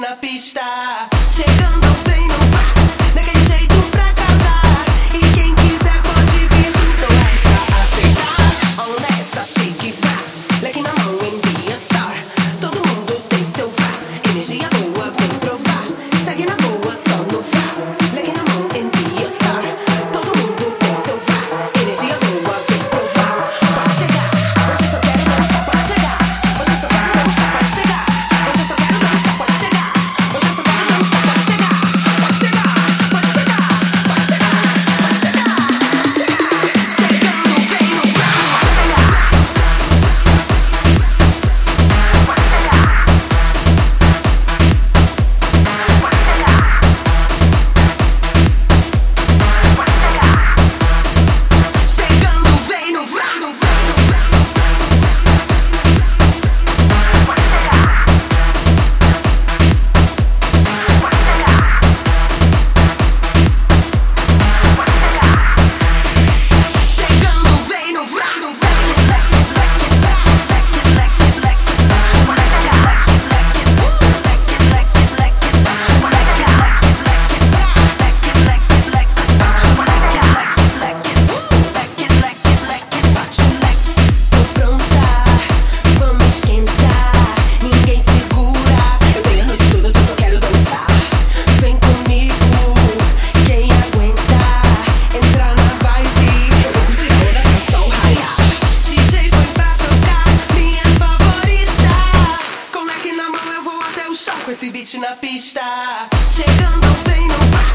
una pista. esse beat na pista. Chegando sem não vai.